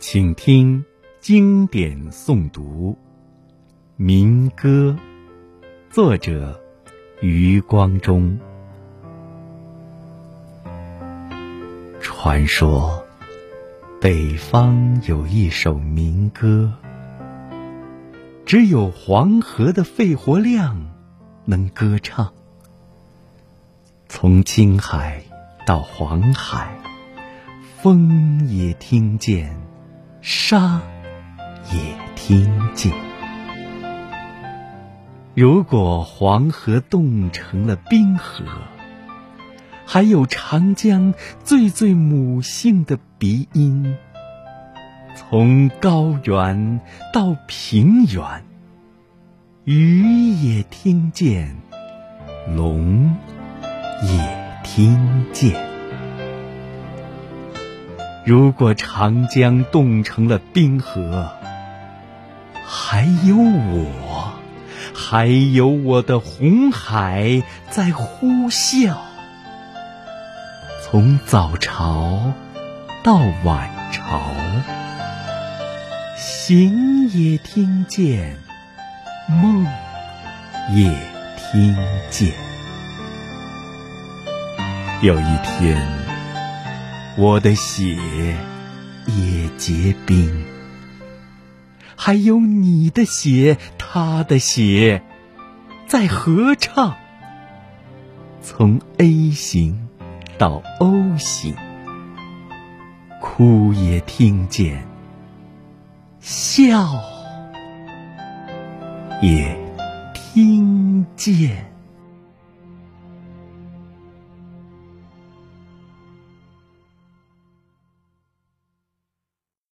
请听经典诵读《民歌》，作者余光中。传说北方有一首民歌，只有黄河的肺活量能歌唱。从青海到黄海，风也听见。沙也听见。如果黄河冻成了冰河，还有长江最最母性的鼻音，从高原到平原，鱼也听见，龙也听见。如果长江冻成了冰河，还有我，还有我的红海在呼啸。从早朝到晚朝，醒也听见，梦也听见。有一天。我的血也结冰，还有你的血，他的血，在合唱。从 A 型到 O 型，哭也听见，笑也听见。